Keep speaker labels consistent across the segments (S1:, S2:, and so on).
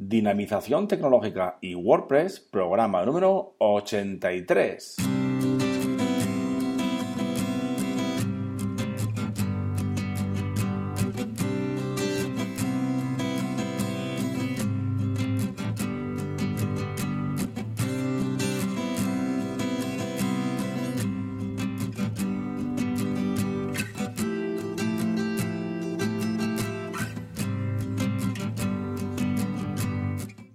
S1: Dinamización tecnológica y WordPress, programa número 83.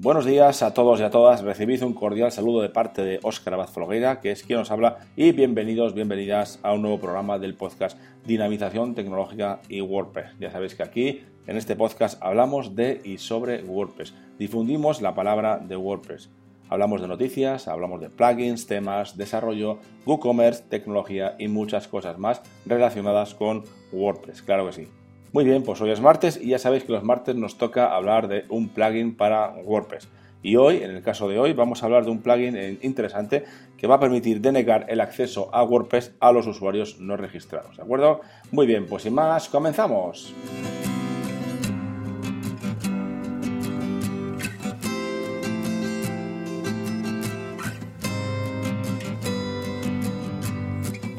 S1: Buenos días a todos y a todas. Recibid un cordial saludo de parte de Óscar Abad Folgueira, que es quien nos habla, y bienvenidos, bienvenidas a un nuevo programa del podcast Dinamización Tecnológica y WordPress. Ya sabéis que aquí, en este podcast, hablamos de y sobre WordPress. Difundimos la palabra de WordPress. Hablamos de noticias, hablamos de plugins, temas, desarrollo, WooCommerce, tecnología y muchas cosas más relacionadas con WordPress. Claro que sí. Muy bien, pues hoy es martes y ya sabéis que los martes nos toca hablar de un plugin para WordPress. Y hoy, en el caso de hoy, vamos a hablar de un plugin eh, interesante que va a permitir denegar el acceso a WordPress a los usuarios no registrados. ¿De acuerdo? Muy bien, pues sin más, comenzamos.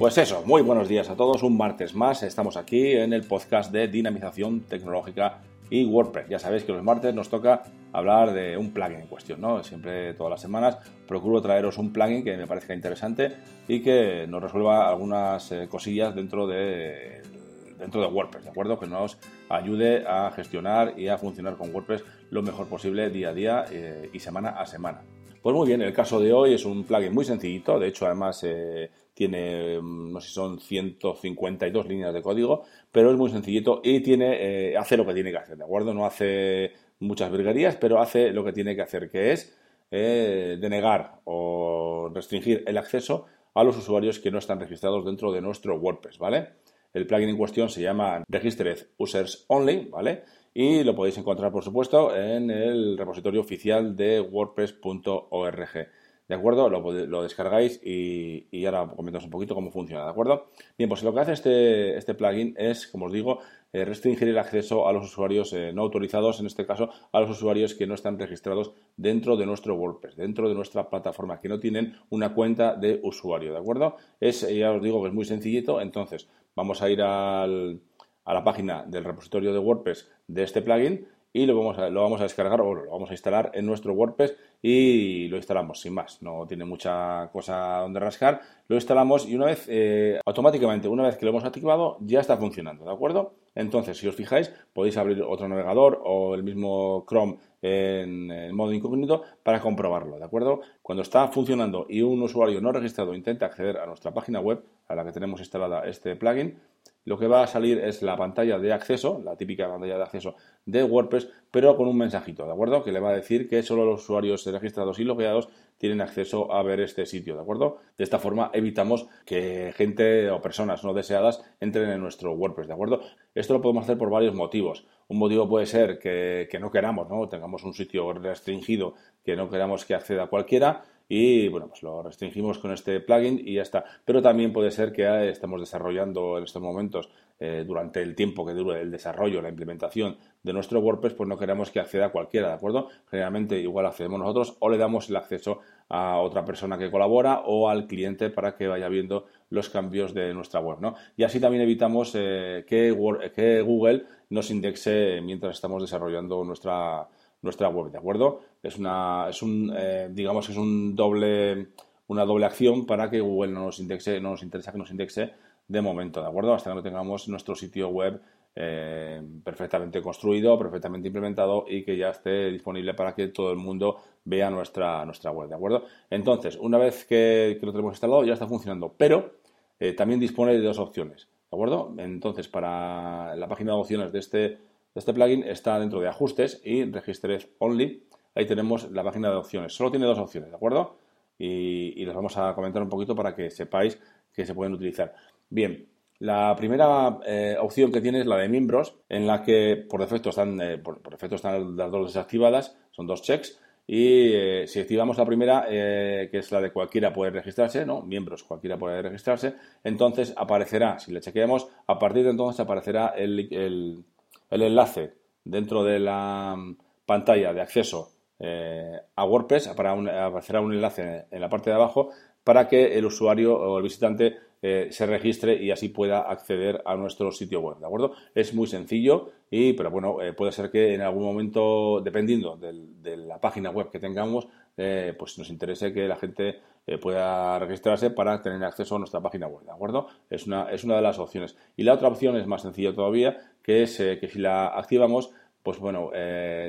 S1: Pues eso, muy buenos días a todos, un martes más, estamos aquí en el podcast de dinamización tecnológica y WordPress. Ya sabéis que los martes nos toca hablar de un plugin en cuestión, ¿no? Siempre, todas las semanas, procuro traeros un plugin que me parezca interesante y que nos resuelva algunas eh, cosillas dentro de, dentro de WordPress, ¿de acuerdo? Que nos ayude a gestionar y a funcionar con WordPress lo mejor posible día a día eh, y semana a semana. Pues muy bien, el caso de hoy es un plugin muy sencillito, de hecho además eh, tiene, mm, no sé si son 152 líneas de código, pero es muy sencillito y tiene, eh, hace lo que tiene que hacer, ¿de acuerdo? No hace muchas virguerías, pero hace lo que tiene que hacer, que es eh, denegar o restringir el acceso a los usuarios que no están registrados dentro de nuestro WordPress, ¿vale? El plugin en cuestión se llama Registered Users Only, ¿vale? Y lo podéis encontrar, por supuesto, en el repositorio oficial de wordpress.org. ¿De acuerdo? Lo, descargáis y, ahora comentamos un poquito cómo funciona, ¿de acuerdo? Bien, pues lo que hace este, este plugin es, como os digo, eh, restringir el acceso a los usuarios eh, no autorizados, en este caso a los usuarios que no están registrados dentro de nuestro WordPress, dentro de nuestra plataforma, que no tienen una cuenta de usuario, ¿de acuerdo? Es, ya os digo que es muy sencillito, entonces vamos a ir a la página del repositorio de WordPress de este plugin y lo vamos a, lo vamos a descargar o lo vamos a instalar en nuestro WordPress y lo instalamos sin más. No tiene mucha cosa donde rascar. Lo instalamos y una vez, eh, automáticamente, una vez que lo hemos activado, ya está funcionando, ¿de acuerdo? Entonces, si os fijáis, podéis abrir otro navegador o el mismo Chrome en, en modo incógnito para comprobarlo, ¿de acuerdo? Cuando está funcionando y un usuario no registrado intenta acceder a nuestra página web, a la que tenemos instalada este plugin, lo que va a salir es la pantalla de acceso, la típica pantalla de acceso de WordPress, pero con un mensajito, ¿de acuerdo? Que le va a decir que solo los usuarios registrados y logueados tienen acceso a ver este sitio, ¿de acuerdo? De esta forma evitamos que gente o personas no deseadas entren en nuestro WordPress, ¿de acuerdo? Esto lo podemos hacer por varios motivos. Un motivo puede ser que, que no queramos, ¿no? Tengamos un sitio restringido que no queramos que acceda cualquiera y bueno, pues lo restringimos con este plugin y ya está. Pero también puede ser que eh, estemos desarrollando en estos momentos, eh, durante el tiempo que dure el desarrollo, la implementación de nuestro WordPress, pues no queremos que acceda cualquiera, ¿de acuerdo? Generalmente igual accedemos nosotros o le damos el acceso a otra persona que colabora o al cliente para que vaya viendo los cambios de nuestra web, ¿no? Y así también evitamos eh, que Google nos indexe mientras estamos desarrollando nuestra nuestra web, ¿de acuerdo? Es una, es un, eh, digamos es un doble, una doble acción para que Google no nos indexe, no nos interesa que nos indexe de momento, ¿de acuerdo? Hasta que no tengamos nuestro sitio web eh, perfectamente construido, perfectamente implementado y que ya esté disponible para que todo el mundo vea nuestra, nuestra web, ¿de acuerdo? Entonces, una vez que, lo tenemos instalado, ya está funcionando, pero eh, también dispone de dos opciones, ¿de acuerdo? Entonces, para la página de opciones de este este plugin está dentro de ajustes y Registered Only. Ahí tenemos la página de opciones. Solo tiene dos opciones, ¿de acuerdo? Y, y vamos a comentar un poquito para que sepáis que se pueden utilizar. Bien, la primera eh, opción que tiene es la de miembros, en la que por defecto están, eh, por, defecto están las dos desactivadas, son dos checks. Y eh, si activamos la primera, que es la de cualquiera puede registrarse, ¿no? Miembros, cualquiera puede registrarse, entonces aparecerá, si le chequeamos, a partir de entonces aparecerá el enlace dentro de la mm, pantalla de acceso a WordPress, para aparecerá un enlace en la parte de abajo para que el usuario o el visitante eh, se registre y así pueda acceder a nuestro sitio web, ¿de acuerdo? Es muy sencillo, y, pero bueno, eh, puede ser que en algún momento, dependiendo de la página web que tengamos, eh, pues nos interese que la gente pueda registrarse para tener acceso a nuestra página web, ¿de acuerdo? Es una, es una de las opciones. Y la otra opción es más sencilla todavía, que es que si la activamos, pues bueno,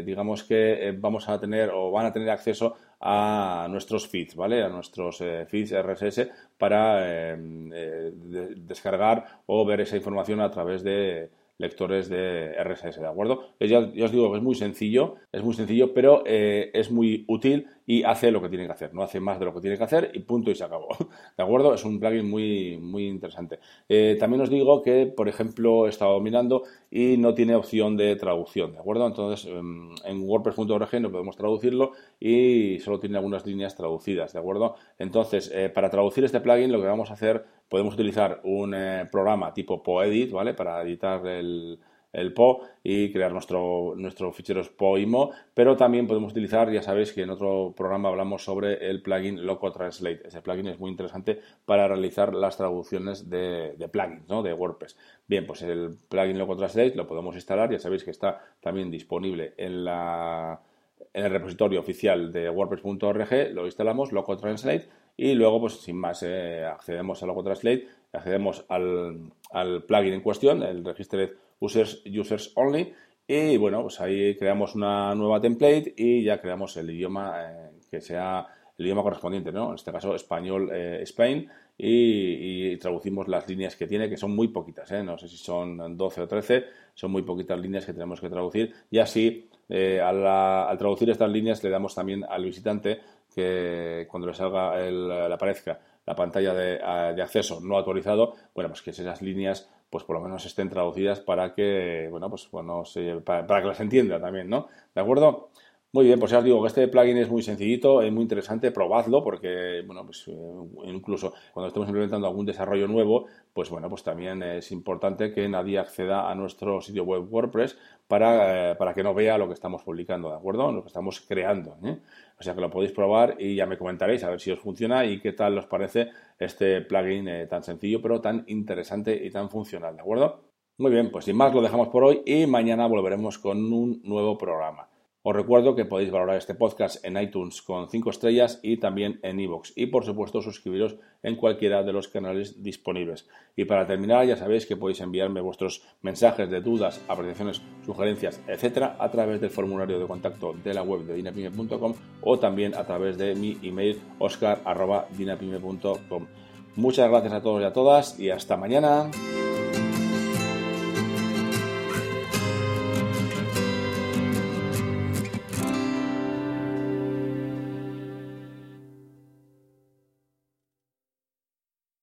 S1: digamos que vamos a tener o van a tener acceso a nuestros feeds, ¿vale? A nuestros eh, feeds RSS para eh, eh, descargar o ver esa información a través de lectores de RSS, ¿de acuerdo? Ya, os digo que es muy sencillo, es muy sencillo, pero es muy útil y hace lo que tiene que hacer, no hace más de lo que tiene que hacer y punto y se acabó. ¿De acuerdo? Es un plugin muy, muy interesante. Eh, también os digo que, por ejemplo, he estado mirando y no tiene opción de traducción, ¿de acuerdo? Entonces, em, en wordpress.org no podemos traducirlo y solo tiene algunas líneas traducidas, ¿de acuerdo? Entonces, eh, para traducir este plugin lo que vamos a hacer, podemos utilizar un eh, programa tipo Poedit, ¿vale? Para editar el el PO y crear nuestro, nuestro fichero POIMO, pero también podemos utilizar, ya sabéis que en otro programa hablamos sobre el plugin Loco Translate. Ese plugin es muy interesante para realizar las traducciones de, plugins, ¿no? de WordPress. Bien, pues el plugin Loco Translate lo podemos instalar, ya sabéis que está también disponible en la en el repositorio oficial de WordPress.org, lo instalamos, Loco Translate, y luego, pues sin más, eh, accedemos a Loco Translate, accedemos al, al, plugin en cuestión, el Registered users, users only. Y bueno, pues ahí creamos una nueva template y ya creamos el idioma eh, que sea el idioma correspondiente, ¿no? En este caso, español eh, Spain y, traducimos las líneas que tiene, que son muy poquitas, ¿eh? No sé si son 12 o 13, son muy poquitas líneas que tenemos que traducir y así, eh, al, traducir estas líneas, le damos también al visitante que cuando le salga, el, le aparezca la pantalla de, acceso no autorizado, bueno, pues que esas líneas pues por lo menos estén traducidas para que, bueno, pues bueno, para, para, que las entienda también, ¿no? ¿De acuerdo? Muy bien, pues ya os digo que este plugin es muy sencillito, es muy interesante, probadlo porque, bueno, pues eh, incluso cuando estemos implementando algún desarrollo nuevo, pues bueno, pues también es importante que nadie acceda a nuestro sitio web WordPress para, eh, para que no vea lo que estamos publicando, ¿de acuerdo? Lo que estamos creando. ¿eh? O sea que lo podéis probar y ya me comentaréis a ver si os funciona y qué tal os parece este plugin tan sencillo pero tan interesante y tan funcional, ¿de acuerdo? Muy bien, pues sin más lo dejamos por hoy y mañana volveremos con un nuevo programa. Os recuerdo que podéis valorar este podcast en iTunes con 5 estrellas y también en iVoox. Y por supuesto suscribiros en cualquiera de los canales disponibles. Y para terminar ya sabéis que podéis enviarme vuestros mensajes de dudas, apreciaciones, sugerencias, etcétera, a través del formulario de contacto de la web de dinapime.com o también a través de mi email oscar.dinapime.com. Muchas gracias a todos y a todas y hasta mañana.